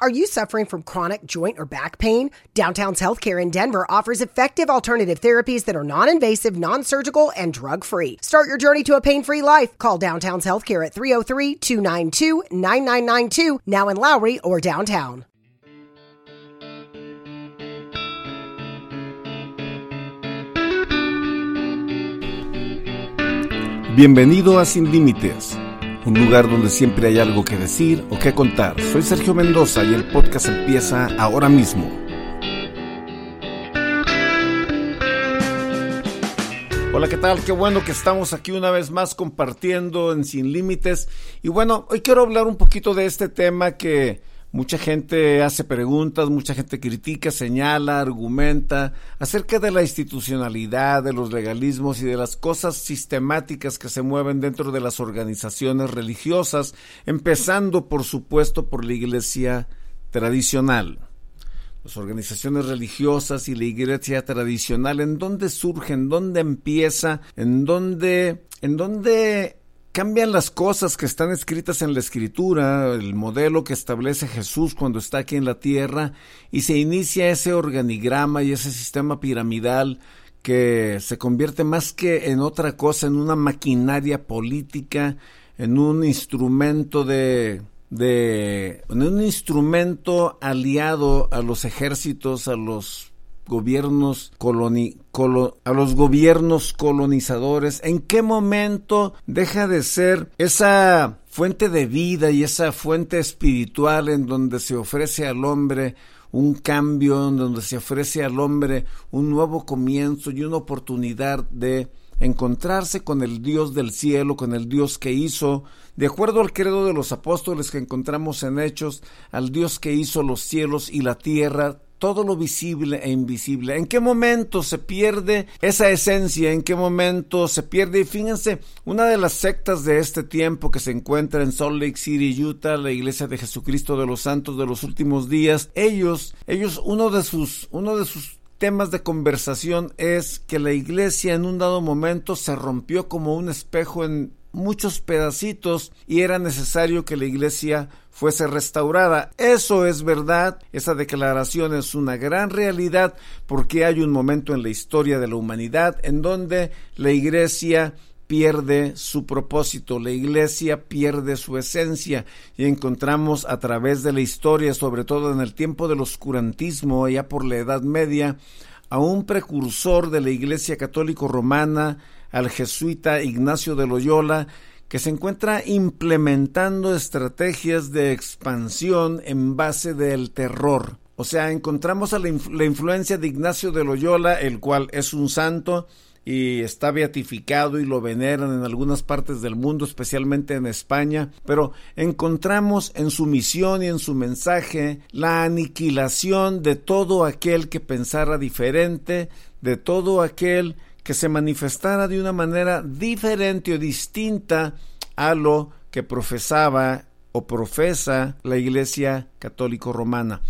Are you suffering from chronic joint or back pain? Downtown's Healthcare in Denver offers effective alternative therapies that are non invasive, non surgical, and drug free. Start your journey to a pain free life. Call Downtown's Healthcare at 303 292 9992, now in Lowry or downtown. Bienvenido a Sin Límites un lugar donde siempre hay algo que decir o que contar. Soy Sergio Mendoza y el podcast empieza ahora mismo. Hola, ¿qué tal? Qué bueno que estamos aquí una vez más compartiendo en Sin Límites. Y bueno, hoy quiero hablar un poquito de este tema que Mucha gente hace preguntas, mucha gente critica, señala, argumenta acerca de la institucionalidad, de los legalismos y de las cosas sistemáticas que se mueven dentro de las organizaciones religiosas, empezando por supuesto por la iglesia tradicional. Las organizaciones religiosas y la iglesia tradicional, ¿en dónde surge? ¿En dónde empieza? ¿En dónde, en dónde cambian las cosas que están escritas en la escritura, el modelo que establece Jesús cuando está aquí en la tierra, y se inicia ese organigrama y ese sistema piramidal que se convierte más que en otra cosa, en una maquinaria política, en un instrumento de, de en un instrumento aliado a los ejércitos, a los gobiernos coloni, a los gobiernos colonizadores, en qué momento deja de ser esa fuente de vida y esa fuente espiritual en donde se ofrece al hombre un cambio, en donde se ofrece al hombre un nuevo comienzo y una oportunidad de encontrarse con el Dios del cielo, con el Dios que hizo, de acuerdo al credo de los apóstoles que encontramos en Hechos, al Dios que hizo los cielos y la tierra, todo lo visible e invisible. ¿En qué momento se pierde esa esencia? ¿En qué momento se pierde? Y fíjense, una de las sectas de este tiempo que se encuentra en Salt Lake City, Utah, la Iglesia de Jesucristo de los Santos de los últimos días, ellos, ellos, uno de sus, uno de sus temas de conversación es que la iglesia en un dado momento se rompió como un espejo en muchos pedacitos y era necesario que la iglesia fuese restaurada. Eso es verdad, esa declaración es una gran realidad porque hay un momento en la historia de la humanidad en donde la iglesia pierde su propósito, la iglesia pierde su esencia y encontramos a través de la historia, sobre todo en el tiempo del oscurantismo, ya por la Edad Media, a un precursor de la iglesia católico romana, al jesuita Ignacio de Loyola, que se encuentra implementando estrategias de expansión en base del terror. O sea, encontramos a la, influencia de Ignacio de Loyola, el cual es un santo y está beatificado y lo veneran en algunas partes del mundo, especialmente en España, pero encontramos en su misión y en su mensaje la aniquilación de todo aquel que pensara diferente, de todo aquel que se manifestara de una manera diferente o distinta a lo que profesaba o profesa la Iglesia Católico Romana.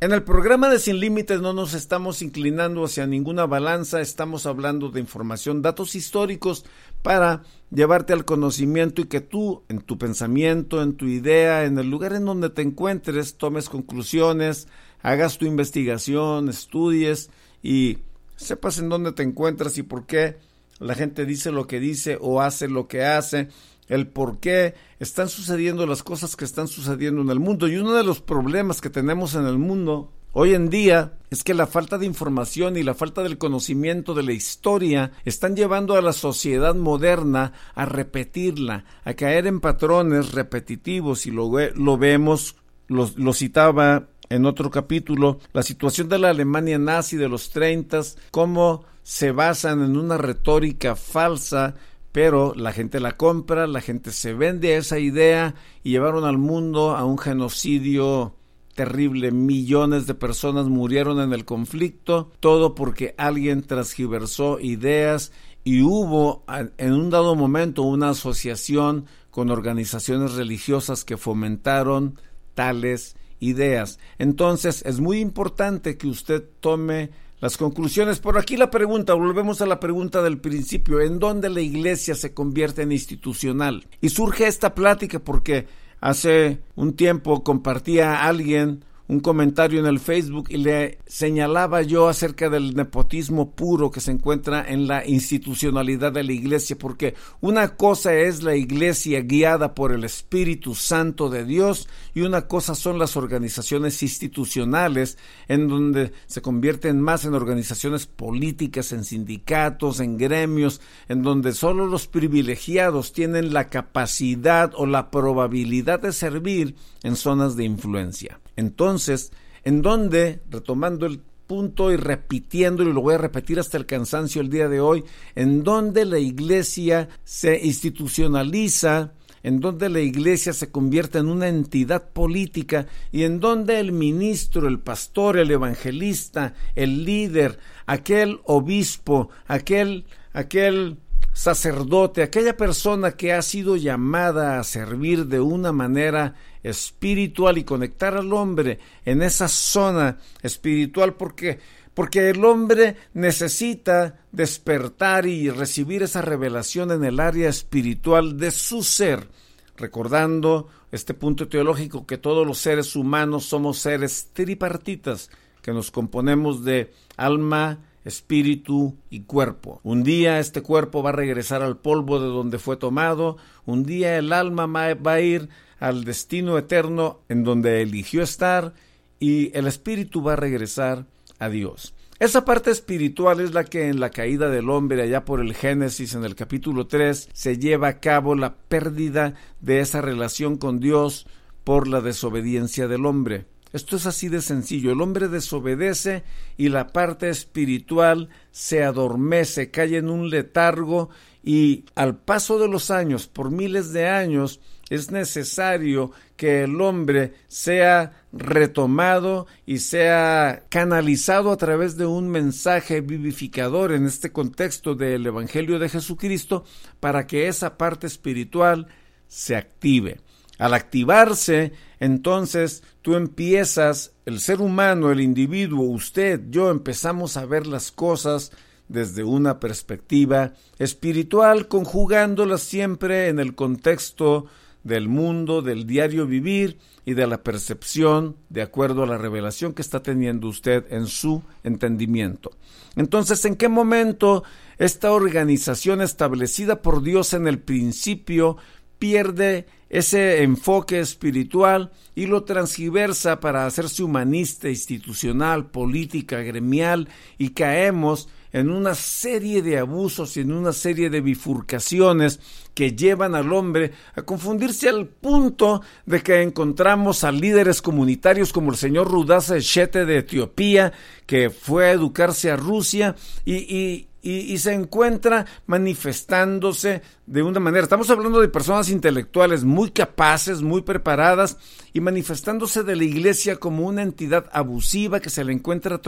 En el programa de Sin Límites no nos estamos inclinando hacia ninguna balanza, estamos hablando de información, datos históricos para llevarte al conocimiento y que tú, en tu pensamiento, en tu idea, en el lugar en donde te encuentres, tomes conclusiones, hagas tu investigación, estudies y sepas en dónde te encuentras y por qué la gente dice lo que dice o hace lo que hace, el por qué están sucediendo las cosas que están sucediendo en el mundo. Y uno de los problemas que tenemos en el mundo hoy en día es que la falta de información y la falta del conocimiento de la historia están llevando a la sociedad moderna a repetirla, a caer en patrones repetitivos y lo, lo vemos, lo, lo citaba en otro capítulo la situación de la Alemania nazi de los 30, cómo se basan en una retórica falsa, pero la gente la compra, la gente se vende a esa idea y llevaron al mundo a un genocidio terrible. Millones de personas murieron en el conflicto, todo porque alguien transgiversó ideas y hubo en un dado momento una asociación con organizaciones religiosas que fomentaron tales ideas. Entonces es muy importante que usted tome las conclusiones. Por aquí la pregunta, volvemos a la pregunta del principio, ¿en dónde la iglesia se convierte en institucional? Y surge esta plática porque hace un tiempo compartía a alguien un comentario en el Facebook y le señalaba yo acerca del nepotismo puro que se encuentra en la institucionalidad de la iglesia, porque una cosa es la iglesia guiada por el Espíritu Santo de Dios y una cosa son las organizaciones institucionales en donde se convierten más en organizaciones políticas, en sindicatos, en gremios, en donde solo los privilegiados tienen la capacidad o la probabilidad de servir en zonas de influencia. Entonces, en donde, retomando el punto y repitiéndolo, y lo voy a repetir hasta el cansancio el día de hoy, en donde la iglesia se institucionaliza, en donde la iglesia se convierte en una entidad política y en donde el ministro, el pastor, el evangelista, el líder, aquel obispo, aquel, aquel sacerdote, aquella persona que ha sido llamada a servir de una manera espiritual y conectar al hombre en esa zona espiritual porque porque el hombre necesita despertar y recibir esa revelación en el área espiritual de su ser, recordando este punto teológico que todos los seres humanos somos seres tripartitas, que nos componemos de alma, espíritu y cuerpo. Un día este cuerpo va a regresar al polvo de donde fue tomado, un día el alma va a ir al destino eterno en donde eligió estar y el espíritu va a regresar a Dios. Esa parte espiritual es la que en la caída del hombre, allá por el Génesis en el capítulo 3, se lleva a cabo la pérdida de esa relación con Dios por la desobediencia del hombre. Esto es así de sencillo. El hombre desobedece y la parte espiritual se adormece, cae en un letargo y al paso de los años, por miles de años, es necesario que el hombre sea retomado y sea canalizado a través de un mensaje vivificador en este contexto del Evangelio de Jesucristo para que esa parte espiritual se active. Al activarse, entonces tú empiezas, el ser humano, el individuo, usted, yo empezamos a ver las cosas desde una perspectiva espiritual, conjugándolas siempre en el contexto del mundo, del diario vivir y de la percepción de acuerdo a la revelación que está teniendo usted en su entendimiento. Entonces, ¿en qué momento esta organización establecida por Dios en el principio pierde ese enfoque espiritual y lo transgiversa para hacerse humanista, institucional, política, gremial y caemos en una serie de abusos y en una serie de bifurcaciones que llevan al hombre a confundirse al punto de que encontramos a líderes comunitarios como el señor Rudasa Eshete de Etiopía, que fue a educarse a Rusia y, y, se encuentra manifestándose de una manera. Estamos hablando de personas intelectuales muy capaces, muy preparadas y manifestándose de la iglesia como una entidad abusiva que se le encuentra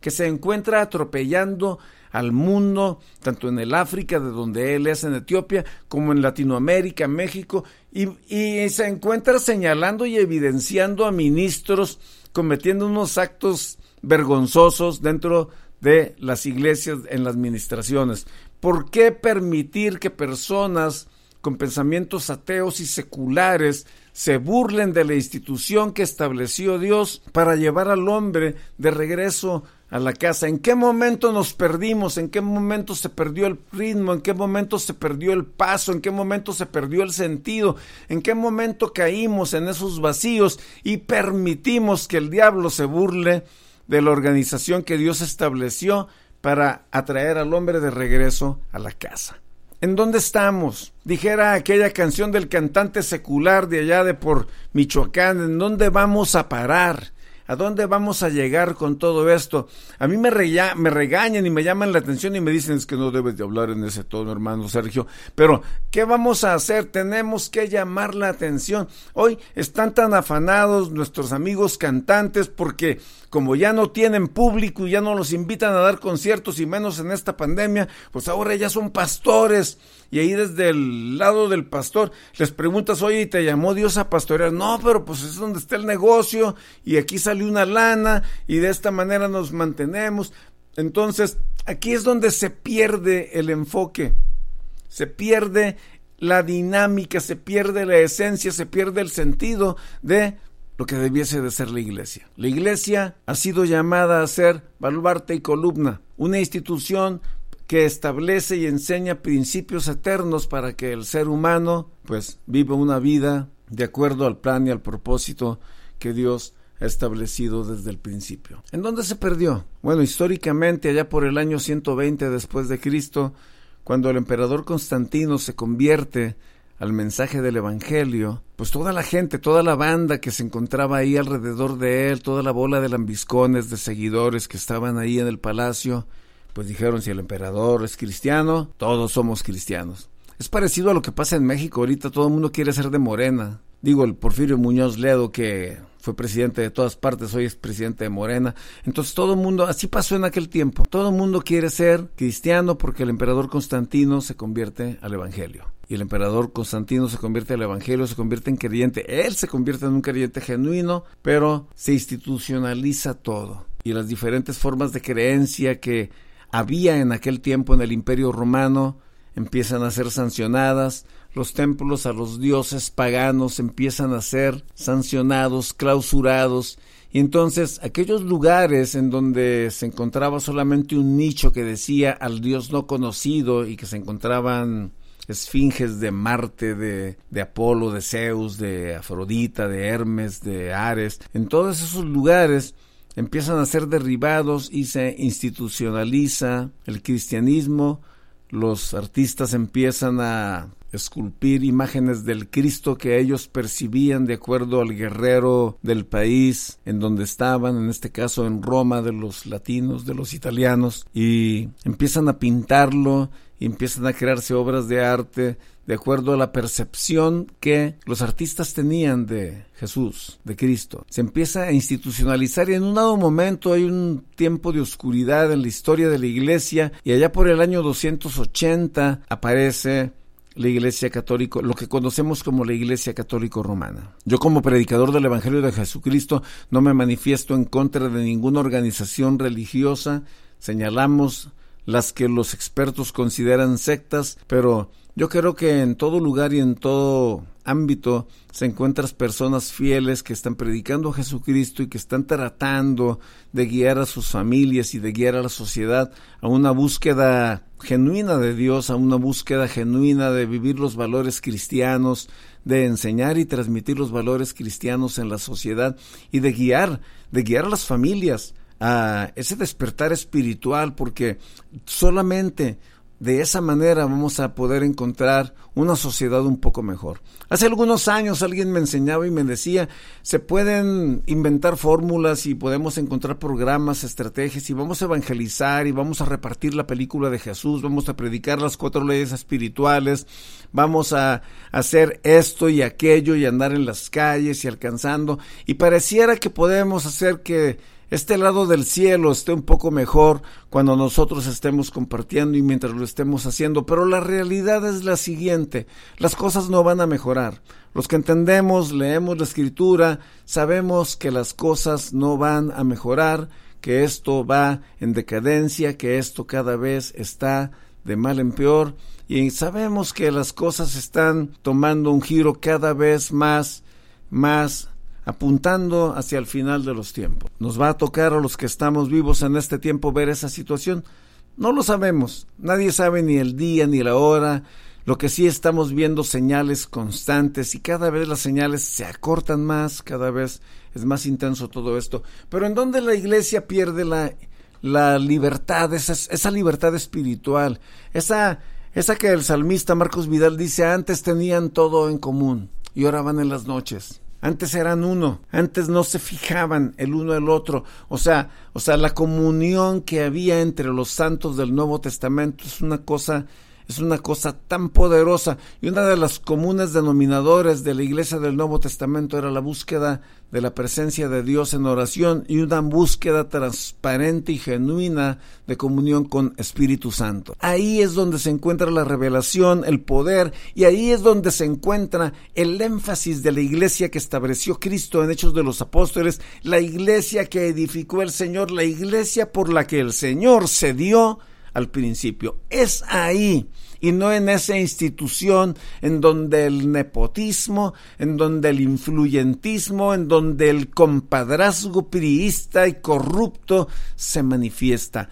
que se encuentra atropellando al mundo, tanto en el África, de donde él es en Etiopía, como en Latinoamérica, México, y, se encuentra señalando y evidenciando a ministros cometiendo unos actos vergonzosos dentro de de las iglesias en las administraciones. ¿Por qué permitir que personas con pensamientos ateos y seculares se burlen de la institución que estableció Dios para llevar al hombre de regreso a la casa. ¿En qué momento nos perdimos? ¿En qué momento se perdió el ritmo? ¿En qué momento se perdió el paso? ¿En qué momento se perdió el sentido? ¿En qué momento caímos en esos vacíos y permitimos que el diablo se burle de la organización que Dios estableció para atraer al hombre de regreso a la casa. ¿En dónde estamos? Dijera aquella canción del cantante secular de allá de por Michoacán, ¿en dónde vamos a parar? ¿A dónde vamos a llegar con todo esto? A mí me, regañan y me llaman la atención y me dicen es que no debes de hablar en ese tono, hermano Sergio. Pero, ¿qué vamos a hacer? Tenemos que llamar la atención. Hoy están tan afanados nuestros amigos cantantes porque como ya no tienen público y ya no los invitan a dar conciertos y menos en esta pandemia, pues ahora ya son pastores y ahí desde el lado del pastor les preguntas, oye, ¿y te llamó Dios a pastorear? No, pero pues es donde está el negocio y aquí sale una lana y de esta manera nos mantenemos. Entonces, aquí es donde se pierde el enfoque, se pierde la dinámica, se pierde la esencia, se pierde el sentido de lo que debiese de ser la iglesia. La iglesia ha sido llamada a ser baluarte y columna, una institución que establece y enseña principios eternos para que el ser humano pues viva una vida de acuerdo al plan y al propósito que Dios establecido desde el principio. ¿En dónde se perdió? Bueno, históricamente allá por el año 120 después de Cristo, cuando el emperador Constantino se convierte al mensaje del Evangelio, pues toda la gente, toda la banda que se encontraba ahí alrededor de él, toda la bola de lambiscones, de seguidores que estaban ahí en el palacio, pues dijeron, si el emperador es cristiano, todos somos cristianos. Es parecido a lo que pasa en México ahorita, todo el mundo quiere ser de Morena. Digo, el Porfirio Muñoz Ledo, que fue presidente de todas partes, hoy es presidente de Morena. Entonces todo el mundo, así pasó en aquel tiempo, todo el mundo quiere ser cristiano porque el emperador Constantino se convierte al Evangelio. Y el emperador Constantino se convierte al Evangelio, se convierte en creyente. Él se convierte en un creyente genuino, pero se institucionaliza todo. Y las diferentes formas de creencia que había en aquel tiempo en el imperio romano empiezan a ser sancionadas, los templos a los dioses paganos empiezan a ser sancionados, clausurados, y entonces aquellos lugares en donde se encontraba solamente un nicho que decía al dios no conocido y que se encontraban esfinges de Marte, de, de, Apolo, de Zeus, de Afrodita, de Hermes, de Ares, en todos esos lugares empiezan a ser derribados y se institucionaliza el cristianismo, los artistas empiezan a esculpir imágenes del Cristo que ellos percibían de acuerdo al guerrero del país en donde estaban, en este caso en Roma, de los latinos, de los italianos, y empiezan a pintarlo y empiezan a crearse obras de arte de acuerdo a la percepción que los artistas tenían de Jesús, de Cristo. Se empieza a institucionalizar y en un dado momento hay un tiempo de oscuridad en la historia de la iglesia y allá por el año 280 aparece la Iglesia Católica, lo que conocemos como la Iglesia Católico Romana. Yo como predicador del Evangelio de Jesucristo no me manifiesto en contra de ninguna organización religiosa, señalamos las que los expertos consideran sectas, pero yo creo que en todo lugar y en todo ámbito se encuentran personas fieles que están predicando a Jesucristo y que están tratando de guiar a sus familias y de guiar a la sociedad a una búsqueda genuina de Dios, a una búsqueda genuina de vivir los valores cristianos, de enseñar y transmitir los valores cristianos en la sociedad y de guiar, de guiar a las familias a ese despertar espiritual, porque solamente de esa manera vamos a poder encontrar una sociedad un poco mejor. Hace algunos años alguien me enseñaba y me decía, se pueden inventar fórmulas y podemos encontrar programas, estrategias y vamos a evangelizar y vamos a repartir la película de Jesús, vamos a predicar las cuatro leyes espirituales, vamos a hacer esto y aquello y andar en las calles y alcanzando y pareciera que podemos hacer que este lado del cielo esté un poco mejor cuando nosotros estemos compartiendo y mientras lo estemos haciendo, pero la realidad es la siguiente, las cosas no van a mejorar. Los que entendemos, leemos la escritura, sabemos que las cosas no van a mejorar, que esto va en decadencia, que esto cada vez está de mal en peor, y sabemos que las cosas están tomando un giro cada vez más, más apuntando hacia el final de los tiempos. ¿Nos va a tocar a los que estamos vivos en este tiempo ver esa situación? No lo sabemos. Nadie sabe ni el día ni la hora. Lo que sí estamos viendo señales constantes y cada vez las señales se acortan más, cada vez es más intenso todo esto. Pero en donde la iglesia pierde la, la libertad, esa, esa libertad espiritual, esa, esa que el salmista Marcos Vidal dice antes tenían todo en común y ahora van en las noches. Antes eran uno, antes no se fijaban el uno el otro, o sea, o sea, la comunión que había entre los santos del Nuevo Testamento es una cosa es una cosa tan poderosa y una de las comunes denominadores de la Iglesia del Nuevo Testamento era la búsqueda de la presencia de Dios en oración y una búsqueda transparente y genuina de comunión con Espíritu Santo. Ahí es donde se encuentra la revelación, el poder y ahí es donde se encuentra el énfasis de la iglesia que estableció Cristo en Hechos de los Apóstoles, la iglesia que edificó el Señor, la iglesia por la que el Señor se dio al principio. Es ahí, y no en esa institución en donde el nepotismo, en donde el influyentismo, en donde el compadrazgo priista y corrupto se manifiesta.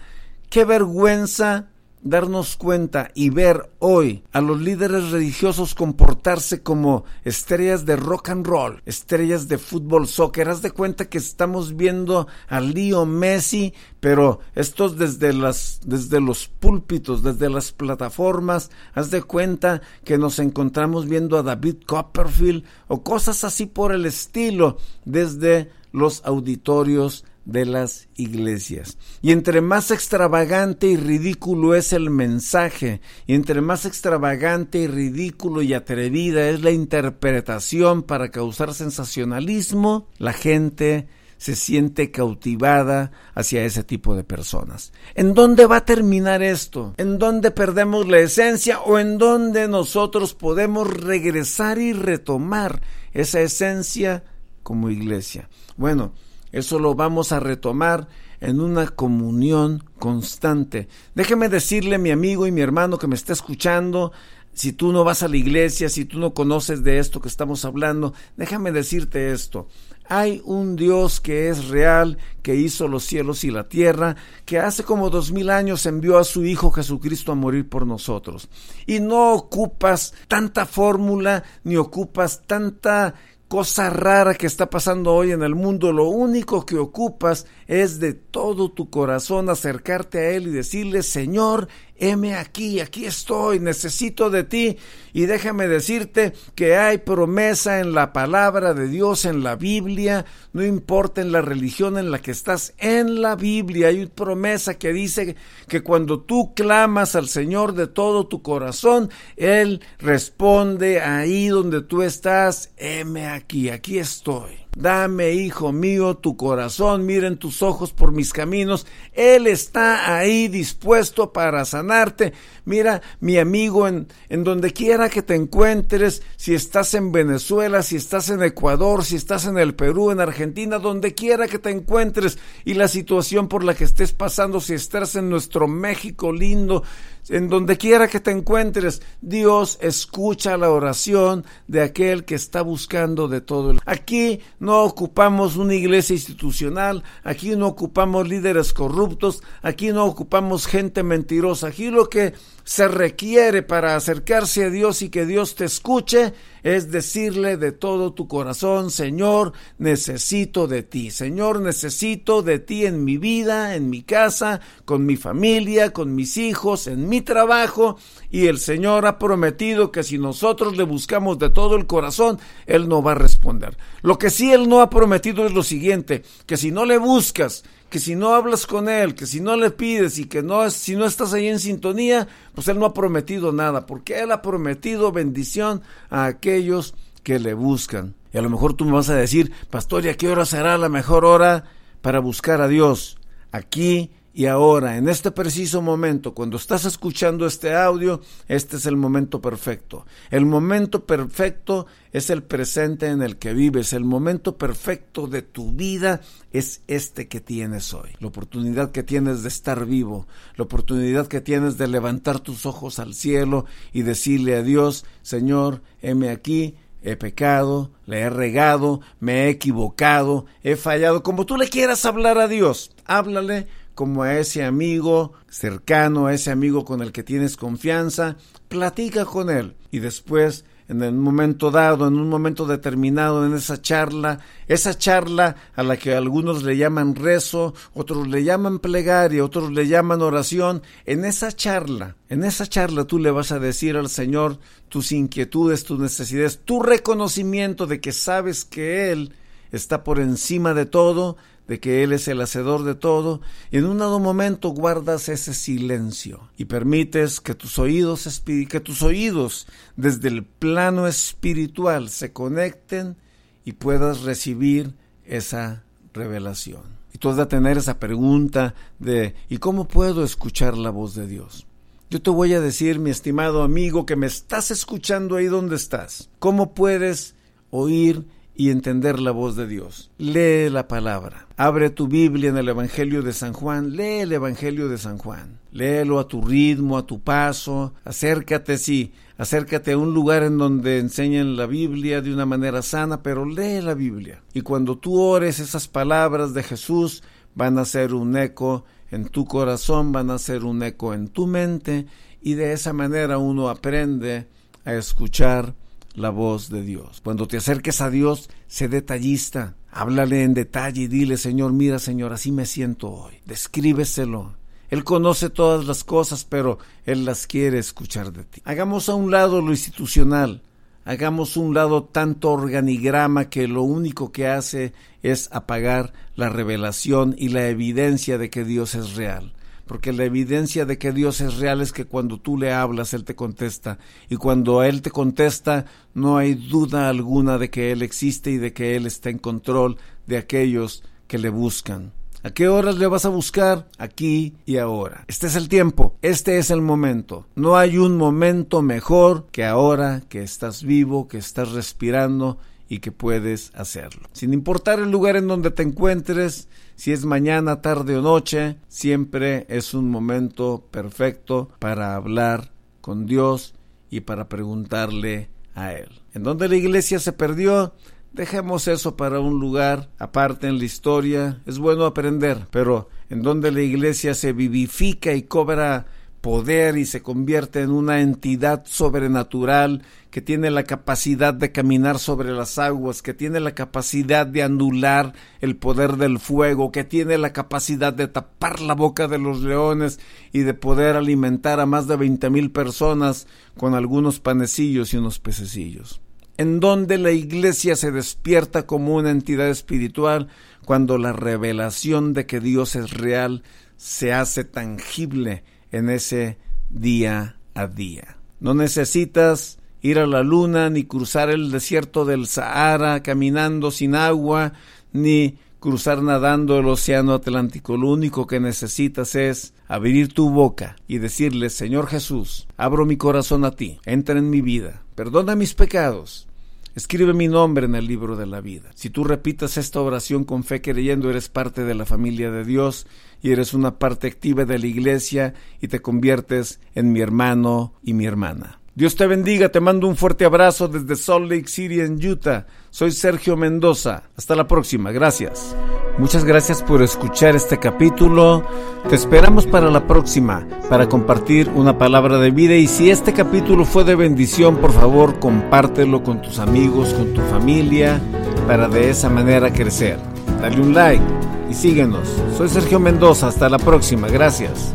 Qué vergüenza darnos cuenta y ver hoy a los líderes religiosos comportarse como estrellas de rock and roll, estrellas de fútbol, soccer. Haz de cuenta que estamos viendo a Leo Messi, pero estos desde las desde los púlpitos, desde las plataformas, haz de cuenta que nos encontramos viendo a David Copperfield o cosas así por el estilo desde los auditorios de las iglesias. Y entre más extravagante y ridículo es el mensaje, y entre más extravagante y ridículo y atrevida es la interpretación para causar sensacionalismo, la gente se siente cautivada hacia ese tipo de personas. ¿En dónde va a terminar esto? ¿En dónde perdemos la esencia o en dónde nosotros podemos regresar y retomar esa esencia como iglesia? Bueno, eso lo vamos a retomar en una comunión constante. Déjeme decirle, mi amigo y mi hermano que me está escuchando, si tú no vas a la iglesia, si tú no conoces de esto que estamos hablando, déjame decirte esto. Hay un Dios que es real, que hizo los cielos y la tierra, que hace como dos mil años envió a su Hijo Jesucristo a morir por nosotros. Y no ocupas tanta fórmula, ni ocupas tanta cosa rara que está pasando hoy en el mundo, lo único que ocupas es de todo tu corazón acercarte a Él y decirle, Señor, heme aquí, aquí estoy, necesito de ti. Y déjame decirte que hay promesa en la palabra de Dios, en la Biblia, no importa en la religión en la que estás, en la Biblia hay promesa que dice que cuando tú clamas al Señor de todo tu corazón, Él responde ahí donde tú estás, heme aquí, aquí estoy. Dame, hijo mío, tu corazón, miren tus ojos por mis caminos. Él está ahí dispuesto para sanarte. Mira, mi amigo, en, en donde quiera que te encuentres, si estás en Venezuela, si estás en Ecuador, si estás en el Perú, en Argentina, donde quiera que te encuentres y la situación por la que estés pasando, si estás en nuestro México lindo, en donde quiera que te encuentres, Dios escucha la oración de aquel que está buscando de todo. El... Aquí no ocupamos una iglesia institucional, aquí no ocupamos líderes corruptos, aquí no ocupamos gente mentirosa. Aquí lo que se requiere para acercarse a Dios y que Dios te escuche es decirle de todo tu corazón, Señor, necesito de ti. Señor, necesito de ti en mi vida, en mi casa, con mi familia, con mis hijos, en mi trabajo. Y el Señor ha prometido que si nosotros le buscamos de todo el corazón, Él no va a responder. Lo que sí Él no ha prometido es lo siguiente, que si no le buscas, que si no hablas con él, que si no le pides y que no si no estás ahí en sintonía, pues él no ha prometido nada, porque él ha prometido bendición a aquellos que le buscan. Y a lo mejor tú me vas a decir, pastor, ¿y a qué hora será la mejor hora para buscar a Dios? Aquí y ahora, en este preciso momento, cuando estás escuchando este audio, este es el momento perfecto. El momento perfecto es el presente en el que vives. El momento perfecto de tu vida es este que tienes hoy. La oportunidad que tienes de estar vivo. La oportunidad que tienes de levantar tus ojos al cielo y decirle a Dios, Señor, heme aquí, he pecado, le he regado, me he equivocado, he fallado. Como tú le quieras hablar a Dios, háblale como a ese amigo cercano, a ese amigo con el que tienes confianza, platica con él. Y después en un momento dado, en un momento determinado, en esa charla, esa charla a la que algunos le llaman rezo, otros le llaman plegaria, otros le llaman oración, en esa charla, en esa charla tú le vas a decir al Señor tus inquietudes, tus necesidades, tu reconocimiento de que sabes que Él está por encima de todo, de que Él es el hacedor de todo, y en un dado momento guardas ese silencio y permites que tus oídos, que tus oídos desde el plano espiritual se conecten y puedas recibir esa revelación. Y tú vas a tener esa pregunta de ¿y cómo puedo escuchar la voz de Dios? Yo te voy a decir, mi estimado amigo, que me estás escuchando ahí donde estás, ¿cómo puedes oír y entender la voz de Dios. Lee la palabra. Abre tu Biblia en el Evangelio de San Juan. Lee el Evangelio de San Juan. Léelo a tu ritmo, a tu paso. Acércate, sí, acércate a un lugar en donde enseñen la Biblia de una manera sana, pero lee la Biblia. Y cuando tú ores esas palabras de Jesús, van a ser un eco en tu corazón, van a ser un eco en tu mente, y de esa manera uno aprende a escuchar la voz de Dios. Cuando te acerques a Dios, sé detallista, háblale en detalle y dile, Señor, mira, Señor, así me siento hoy. Descríbeselo. Él conoce todas las cosas, pero Él las quiere escuchar de ti. Hagamos a un lado lo institucional, hagamos a un lado tanto organigrama que lo único que hace es apagar la revelación y la evidencia de que Dios es real porque la evidencia de que Dios es real es que cuando tú le hablas, Él te contesta, y cuando Él te contesta, no hay duda alguna de que Él existe y de que Él está en control de aquellos que le buscan. ¿A qué horas le vas a buscar? Aquí y ahora. Este es el tiempo, este es el momento. No hay un momento mejor que ahora que estás vivo, que estás respirando y que puedes hacerlo. Sin importar el lugar en donde te encuentres, si es mañana, tarde o noche, siempre es un momento perfecto para hablar con Dios y para preguntarle a Él. ¿En dónde la iglesia se perdió? Dejemos eso para un lugar aparte en la historia. Es bueno aprender, pero en donde la iglesia se vivifica y cobra poder y se convierte en una entidad sobrenatural que tiene la capacidad de caminar sobre las aguas, que tiene la capacidad de anular el poder del fuego, que tiene la capacidad de tapar la boca de los leones y de poder alimentar a más de veinte mil personas con algunos panecillos y unos pececillos. En donde la iglesia se despierta como una entidad espiritual cuando la revelación de que Dios es real se hace tangible en ese día a día. No necesitas ir a la luna ni cruzar el desierto del Sahara caminando sin agua ni cruzar nadando el océano Atlántico. Lo único que necesitas es abrir tu boca y decirle, Señor Jesús, abro mi corazón a ti, entra en mi vida, perdona mis pecados, Escribe mi nombre en el libro de la vida. Si tú repitas esta oración con fe creyendo, eres parte de la familia de Dios y eres una parte activa de la iglesia y te conviertes en mi hermano y mi hermana. Dios te bendiga, te mando un fuerte abrazo desde Salt Lake City en Utah. Soy Sergio Mendoza. Hasta la próxima, gracias. Muchas gracias por escuchar este capítulo. Te esperamos para la próxima, para compartir una palabra de vida. Y si este capítulo fue de bendición, por favor, compártelo con tus amigos, con tu familia, para de esa manera crecer. Dale un like y síguenos. Soy Sergio Mendoza. Hasta la próxima. Gracias.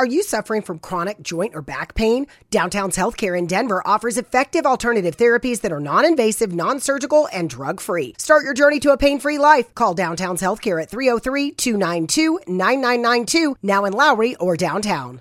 Are you suffering from chronic joint or back pain? Downtown's Healthcare in Denver offers effective alternative therapies that are non invasive, non surgical, and drug free. Start your journey to a pain free life. Call Downtown's Healthcare at 303 292 9992, now in Lowry or downtown.